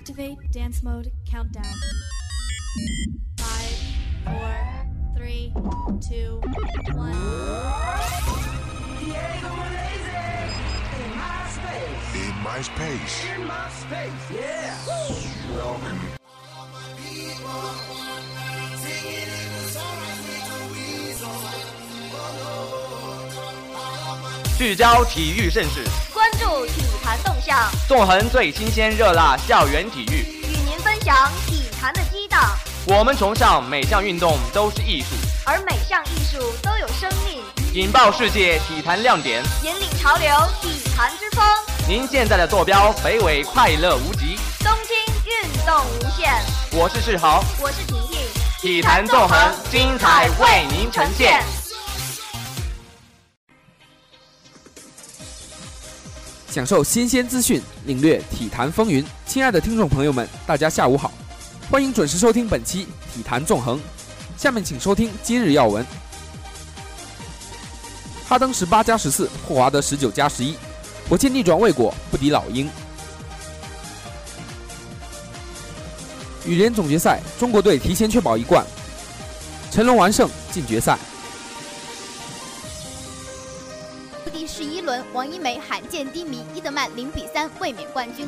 Activate dance mode countdown. Five, four, three, two, one. Diego Malaysia in my space. In my space. In my space, yeah. Welcome. 聚焦体育盛事，关注体 坛动向，纵横最新鲜热辣校园体育，与您分享体坛的激荡。我们崇尚每项运动都是艺术，而每项艺术都有生命。引爆世界体坛亮点，引领潮流体坛之风。您现在的坐标北纬快乐无极，东京运动无限。我是世豪，我是婷婷，体坛纵横，精彩为您呈现。享受新鲜资讯，领略体坛风云。亲爱的听众朋友们，大家下午好，欢迎准时收听本期《体坛纵横》。下面请收听今日要闻：哈登十八加十四，霍华德十九加十一，火箭逆转未果，不敌老鹰。羽联总决赛，中国队提前确保一冠，成龙完胜进决赛。王一梅罕见低迷，伊德曼零比三卫冕冠军。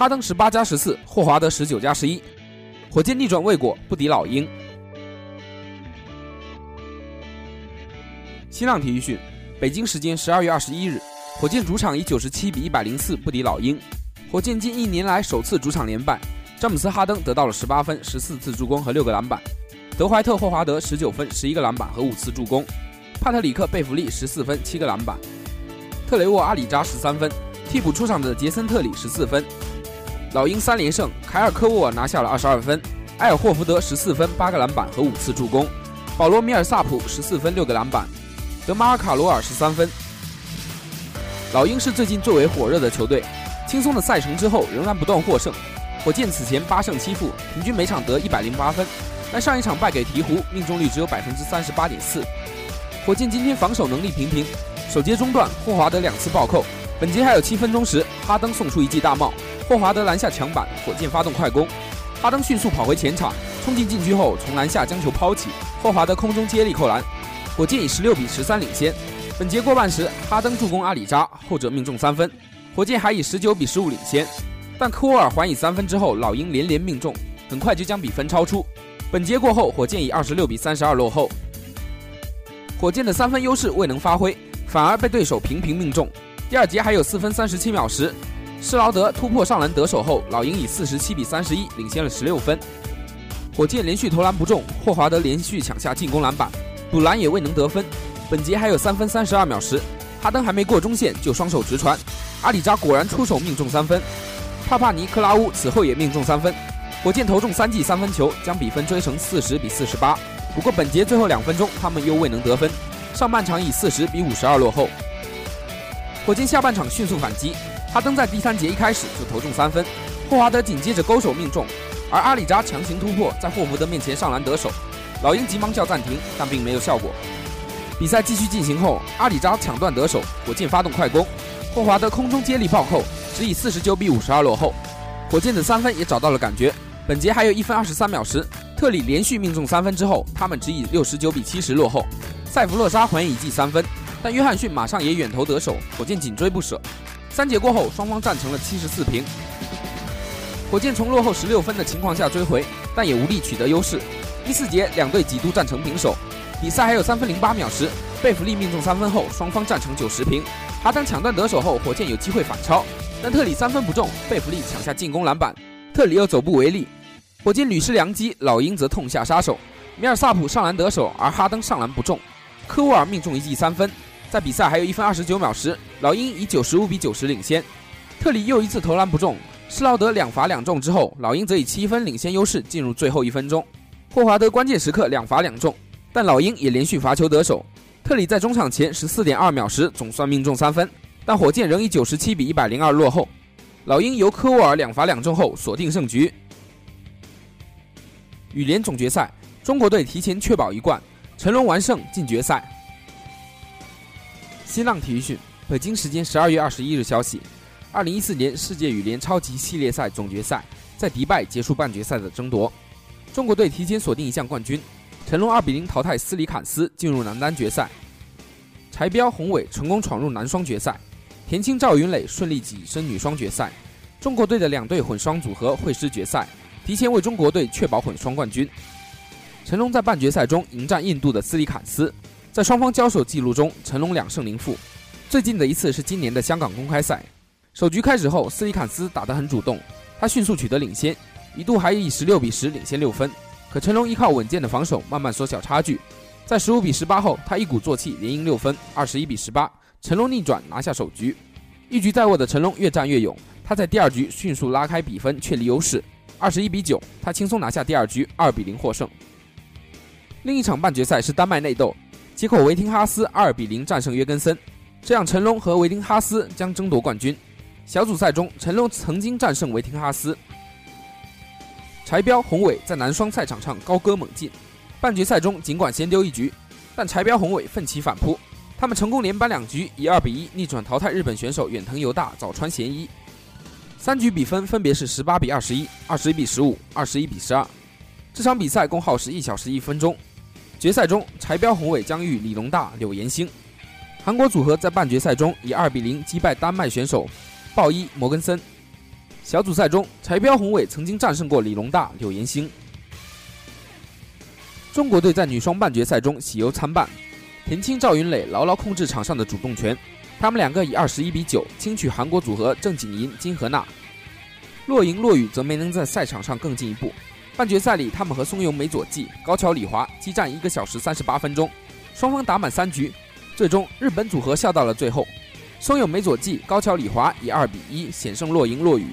哈登十八加十四，霍华德十九加十一。火箭逆转未果，不敌老鹰。新浪体育讯，北京时间十二月二十一日，火箭主场以九十七比一百零四不敌老鹰。火箭近一年来首次主场连败，詹姆斯·哈登得到了十八分、十四次助攻和六个篮板，德怀特·霍华德十九分、十一个篮板和五次助攻，帕特里克·贝弗利十四分、七个篮板，特雷沃·阿里扎十三分，替补出场的杰森·特里十四分。老鹰三连胜，凯尔科沃尔拿下了二十二分，埃尔霍福德十四分、八个篮板和五次助攻，保罗米尔萨普十四分、六个篮板，德马尔卡罗尔十三分。老鹰是最近最为火热的球队，轻松的赛程之后仍然不断获胜。火箭此前八胜七负，平均每场得一百零八分，但上一场败给鹈鹕，命中率只有百分之三十八点四。火箭今天防守能力平平，首节中段霍华德两次暴扣，本节还有七分钟时，哈登送出一记大帽。霍华德拦下抢板，火箭发动快攻，哈登迅速跑回前场，冲进禁区后从篮下将球抛起，霍华德空中接力扣篮，火箭以十六比十三领先。本节过半时，哈登助攻阿里扎，后者命中三分，火箭还以十九比十五领先。但科沃尔还以三分之后，老鹰连连命中，很快就将比分超出。本节过后，火箭以二十六比三十二落后。火箭的三分优势未能发挥，反而被对手频频命中。第二节还有四分三十七秒时。施劳德突破上篮得手后，老鹰以四十七比三十一领先了十六分。火箭连续投篮不中，霍华德连续抢下进攻篮板，补篮也未能得分。本节还有三分三十二秒时，哈登还没过中线就双手直传，阿里扎果然出手命中三分。帕帕尼克拉乌此后也命中三分，火箭投中三记三分球，将比分追成四十比四十八。不过本节最后两分钟他们又未能得分，上半场以四十比五十二落后。火箭下半场迅速反击。哈登在第三节一开始就投中三分，霍华德紧接着勾手命中，而阿里扎强行突破，在霍福德面前上篮得手，老鹰急忙叫暂停，但并没有效果。比赛继续进行后，阿里扎抢断得手，火箭发动快攻，霍华德空中接力暴扣，只以四十九比五十二落后。火箭的三分也找到了感觉，本节还有一分二十三秒时，特里连续命中三分之后，他们只以六十九比七十落后。塞弗洛沙还以记三分，但约翰逊马上也远投得手，火箭紧追不舍。三节过后，双方战成了七十四平。火箭从落后十六分的情况下追回，但也无力取得优势。第四节，两队几度战成平手。比赛还有三分零八秒时，贝弗利命中三分后，双方战成九十平。哈登抢断得手后，火箭有机会反超，但特里三分不中，贝弗利抢下进攻篮板，特里又走步违例，火箭屡失良机，老鹰则痛下杀手。米尔萨普上篮得手，而哈登上篮不中，科沃尔命中一记三分。在比赛还有一分二十九秒时，老鹰以九十五比九十领先。特里又一次投篮不中，施劳德两罚两中之后，老鹰则以七分领先优势进入最后一分钟。霍华德关键时刻两罚两中，但老鹰也连续罚球得手。特里在中场前十四点二秒时总算命中三分，但火箭仍以九十七比一百零二落后。老鹰由科沃尔两罚两中后锁定胜局。羽联总决赛，中国队提前确保一冠，成龙完胜进决赛。新浪体育讯，北京时间十二月二十一日消息，二零一四年世界羽联超级系列赛总决赛在迪拜结束半决赛的争夺，中国队提前锁定一项冠军，成龙二比零淘汰斯里坎斯进入男单决赛，柴彪洪伟成功闯入男双决赛，田青赵云磊顺利跻身女双决赛，中国队的两队混双组合会师决赛，提前为中国队确保混双冠军。成龙在半决赛中迎战印度的斯里坎斯。在双方交手记录中，成龙两胜零负。最近的一次是今年的香港公开赛。首局开始后，斯里坎斯打得很主动，他迅速取得领先，一度还以十六比十领先六分。可成龙依靠稳健的防守，慢慢缩小差距。在十五比十八后，他一鼓作气连赢六分，二十一比十八，成龙逆转拿下首局。一局在握的成龙越战越勇，他在第二局迅速拉开比分，确立优势，二十一比九，他轻松拿下第二局，二比零获胜。另一场半决赛是丹麦内斗。结果维廷哈斯二比零战胜约根森，这样成龙和维廷哈斯将争夺冠军。小组赛中，成龙曾经战胜维廷哈斯。柴彪宏伟在男双赛场上高歌猛进，半决赛中尽管先丢一局，但柴彪宏伟奋起反扑，他们成功连扳两局，以二比一逆转淘汰日本选手远藤由大、早川贤一。三局比分分别是十八比二十一、二十一比十五、二十一比十二。这场比赛共耗时一小时一分钟。决赛中，柴彪宏伟将遇李龙大、柳岩星。韩国组合在半决赛中以二比零击败丹麦选手鲍伊摩根森。小组赛中，柴标宏伟曾经战胜过李龙大、柳岩星。中国队在女双半决赛中喜忧参半，田青、赵云蕾牢牢控制场上的主动权，他们两个以二十一比九轻取韩国组合郑景银、金荷娜。骆莹、骆宇则没能在赛场上更进一步。半决赛里，他们和松永美佐纪、高桥李华激战一个小时三十八分钟，双方打满三局，最终日本组合笑到了最后。松永美佐纪、高桥李华以二比一险胜骆莹、骆宇。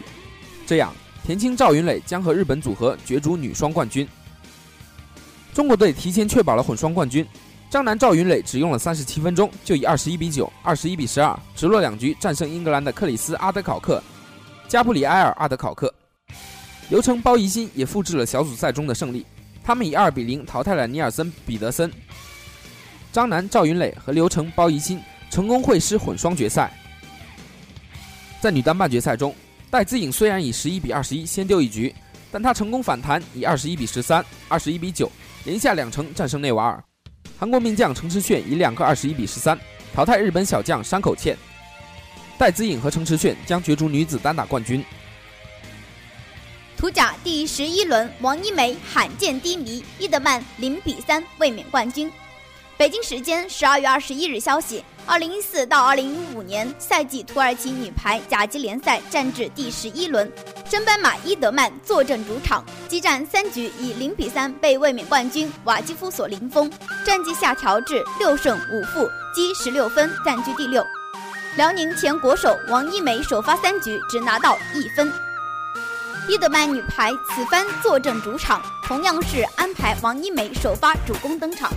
这样，田青、赵云磊将和日本组合角逐女双冠军。中国队提前确保了混双冠军。张楠、赵云磊只用了三十七分钟，就以二十一比九、二十一比十二，直落两局战胜英格兰的克里斯·阿德考克、加布里埃尔·阿德考克。刘成、包怡鑫也复制了小组赛中的胜利，他们以二比零淘汰了尼尔森·彼得森。张楠、赵云磊和刘成、包怡鑫成功会师混双决赛。在女单半决赛中。戴资颖虽然以十一比二十一先丢一局，但她成功反弹，以二十一比十三、二十一比九连下两城战胜内瓦尔。韩国名将程池铉以两个二十一比十三淘汰日本小将山口茜。戴资颖和程池铉将角逐女子单打冠军。图甲第十一轮，王一梅罕见低迷，伊德曼零比三卫冕冠军。北京时间十二月二十一日消息。二零一四到二零一五年赛季土耳其女排甲级联赛战至第十一轮，升班马伊德曼坐镇主场，激战三局以零比三被卫冕冠军瓦基夫所零封，战绩下调至六胜五负，积十六分，暂居第六。辽宁前国手王一梅首发三局只拿到一分。伊德曼女排此番坐镇主场，同样是安排王一梅首发主攻登场。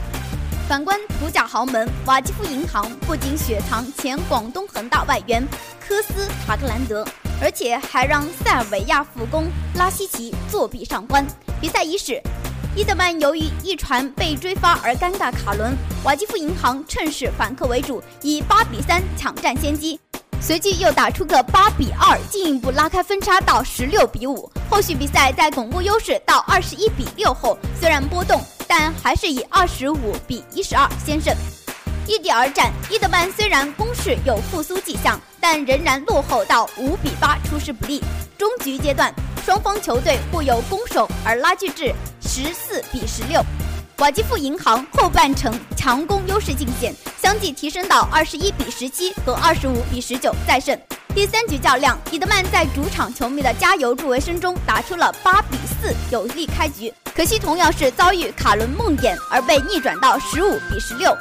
反观土甲豪门瓦基夫银行，不仅雪藏前广东恒大外援科斯塔格兰德，而且还让塞尔维亚副攻拉希奇作弊上官。比赛伊始，伊德曼由于一传被追发而尴尬卡伦，瓦基夫银行趁势反客为主，以八比三抢占先机，随即又打出个八比二，进一步拉开分差到十六比五。后续比赛在巩固优势到二十一比六后，虽然波动。但还是以二十五比一十二先胜。异地而战，伊德曼虽然攻势有复苏迹象，但仍然落后到五比八，出师不利。终局阶段，双方球队互有攻守而拉锯至十四比十六。瓦基夫银行后半程强攻优势进线，相继提升到二十一比十七和二十五比十九再胜。第三局较量，伊德曼在主场球迷的加油助威声中打出了八比四有力开局。可惜同样是遭遇卡伦梦魇而被逆转到十五比十六。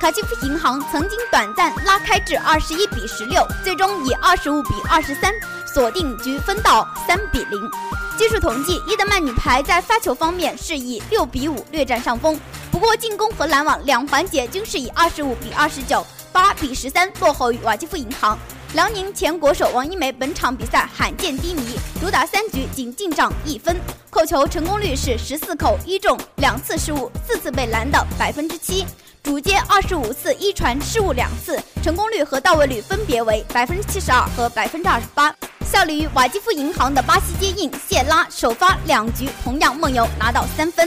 卡基夫银行曾经短暂拉开至二十一比十六，最终以二十五比二十三锁定局分到三比零。技术统计，伊德曼女排在发球方面是以六比五略占上风，不过进攻和拦网两环节均是以二十五比二十九、八比十三落后于瓦基夫银行。辽宁前国手王一梅本场比赛罕见低迷，主打三局仅进账一分，扣球成功率是十四扣一中，两次失误，四次被拦的百分之七，主接二十五次一传失误两次，成功率和到位率分别为百分之七十二和百分之二十八。效力于瓦基夫银行的巴西接应谢拉首发两局同样梦游拿到三分。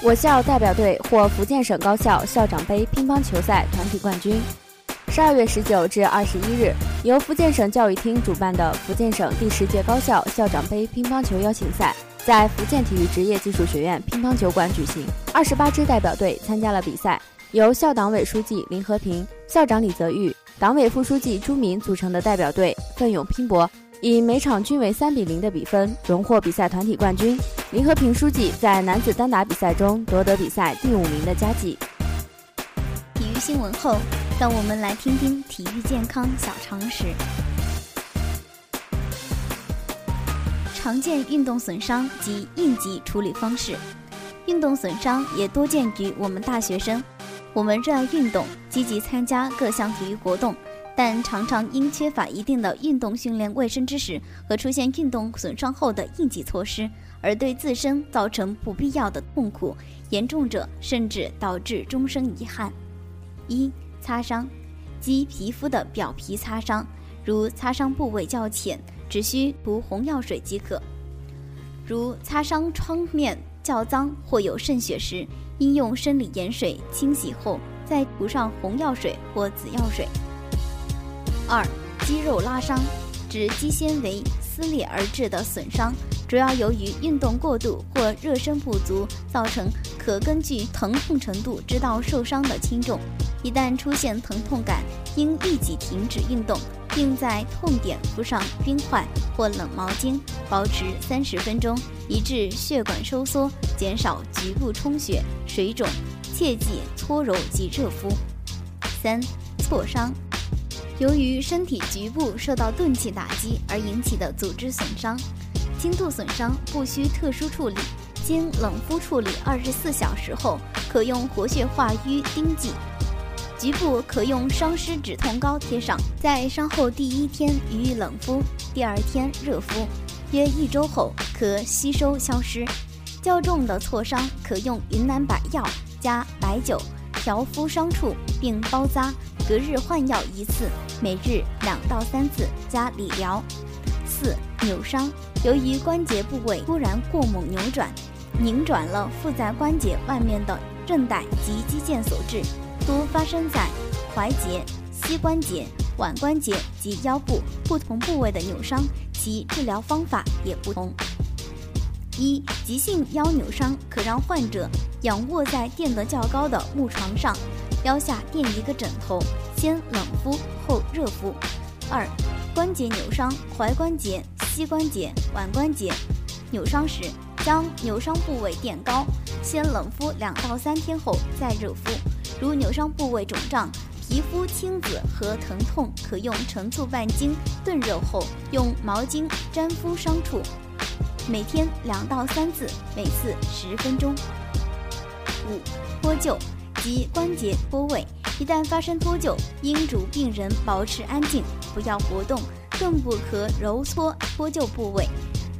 我校代表队获福建省高校校长杯乒乓球赛团体冠军。十二月十九至二十一日，由福建省教育厅主办的福建省第十届高校校长杯乒乓球邀请赛在福建体育职业技术学院乒乓球馆举行。二十八支代表队参加了比赛，由校党委书记林和平、校长李泽玉、党委副书记朱明组成的代表队奋勇拼搏，以每场均为三比零的比分荣获比赛团体冠军。林和平书记在男子单打比赛中夺得比赛第五名的佳绩。体育新闻后。让我们来听听体育健康小常识。常见运动损伤及应急处理方式。运动损伤也多见于我们大学生。我们热爱运动，积极参加各项体育活动，但常常因缺乏一定的运动训练卫生知识和出现运动损伤后的应急措施，而对自身造成不必要的痛苦，严重者甚至导致终生遗憾。一擦伤，即皮肤的表皮擦伤，如擦伤部位较浅，只需涂红药水即可；如擦伤创面较脏或有渗血时，应用生理盐水清洗后再涂上红药水或紫药水。二、肌肉拉伤，指肌纤维撕裂而致的损伤，主要由于运动过度或热身不足造成，可根据疼痛程度知道受伤的轻重。一旦出现疼痛感，应立即停止运动，并在痛点敷上冰块或冷毛巾，保持三十分钟，以致血管收缩，减少局部充血、水肿。切忌搓揉及热敷。三、挫伤，由于身体局部受到钝器打击而引起的组织损伤，轻度损伤不需特殊处理，经冷敷处理二十四小时后，可用活血化瘀钉剂。局部可用伤湿止痛膏贴上，在伤后第一天予以冷敷，第二天热敷，约一周后可吸收消失。较重的挫伤可用云南白药加白酒。调敷伤处并包扎，隔日换药一次，每日两到三次加理疗。四、扭伤，由于关节部位突然过猛扭转，拧转了附在关节外面的韧带及肌腱所致，多发生在踝节、膝关节、腕关节及腰部不同部位的扭伤，其治疗方法也不同。一、急性腰扭伤可让患者。仰卧在垫得较高的木床上，腰下垫一个枕头，先冷敷后热敷。二、关节扭伤，踝关节、膝关节、腕关节扭伤时，将扭伤部位垫高，先冷敷两到三天后再热敷。如扭伤部位肿胀、皮肤青紫和疼痛，可用陈醋半斤炖热后用毛巾沾敷伤处，每天两到三次，每次十分钟。五、脱臼及关节脱位，一旦发生脱臼，应嘱病人保持安静，不要活动，更不可揉搓脱臼部位。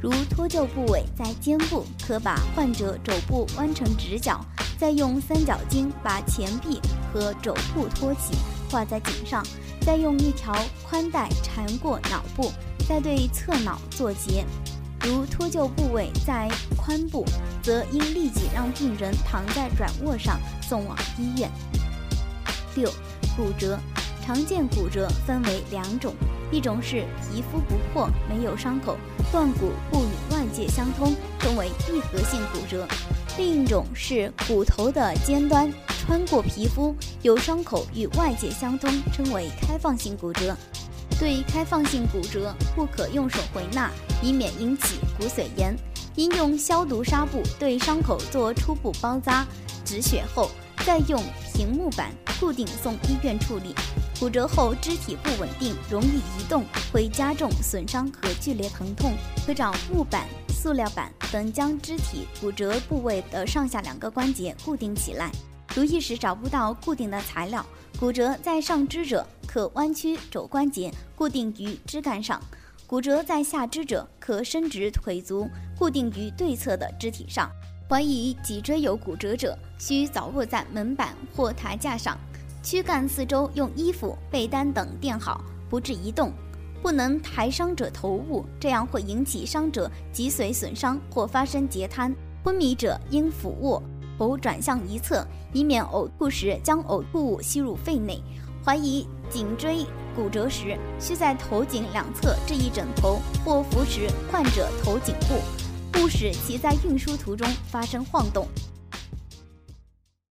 如脱臼部位在肩部，可把患者肘部弯成直角，再用三角巾把前臂和肘部托起，挂在颈上，再用一条宽带缠过脑部，再对侧脑做结。如脱臼部位在髋部，则应立即让病人躺在软卧上送往医院。六、骨折，常见骨折分为两种，一种是皮肤不破没有伤口，断骨不与外界相通，称为闭合性骨折；另一种是骨头的尖端穿过皮肤，有伤口与外界相通，称为开放性骨折。对开放性骨折，不可用手回纳，以免引起骨髓炎。应用消毒纱布对伤口做初步包扎、止血后，再用平木板固定送医院处理。骨折后肢体不稳定，容易移动，会加重损伤和剧烈疼痛，可找木板、塑料板等将肢体骨折部位的上下两个关节固定起来。如一时找不到固定的材料，骨折在上肢者可弯曲肘关节固定于枝干上；骨折在下肢者可伸直腿足固定于对侧的肢体上。怀疑脊椎有骨折者，需早卧在门板或台架上，躯干四周用衣服、被单等垫好，不致移动。不能抬伤者头部，这样会引起伤者脊髓损伤或发生截瘫。昏迷者应俯卧。头转向一侧，以免呕吐时将呕吐物吸入肺内。怀疑颈椎骨折时，需在头颈两侧置一枕头或扶持患者头颈部，不使其在运输途中发生晃动。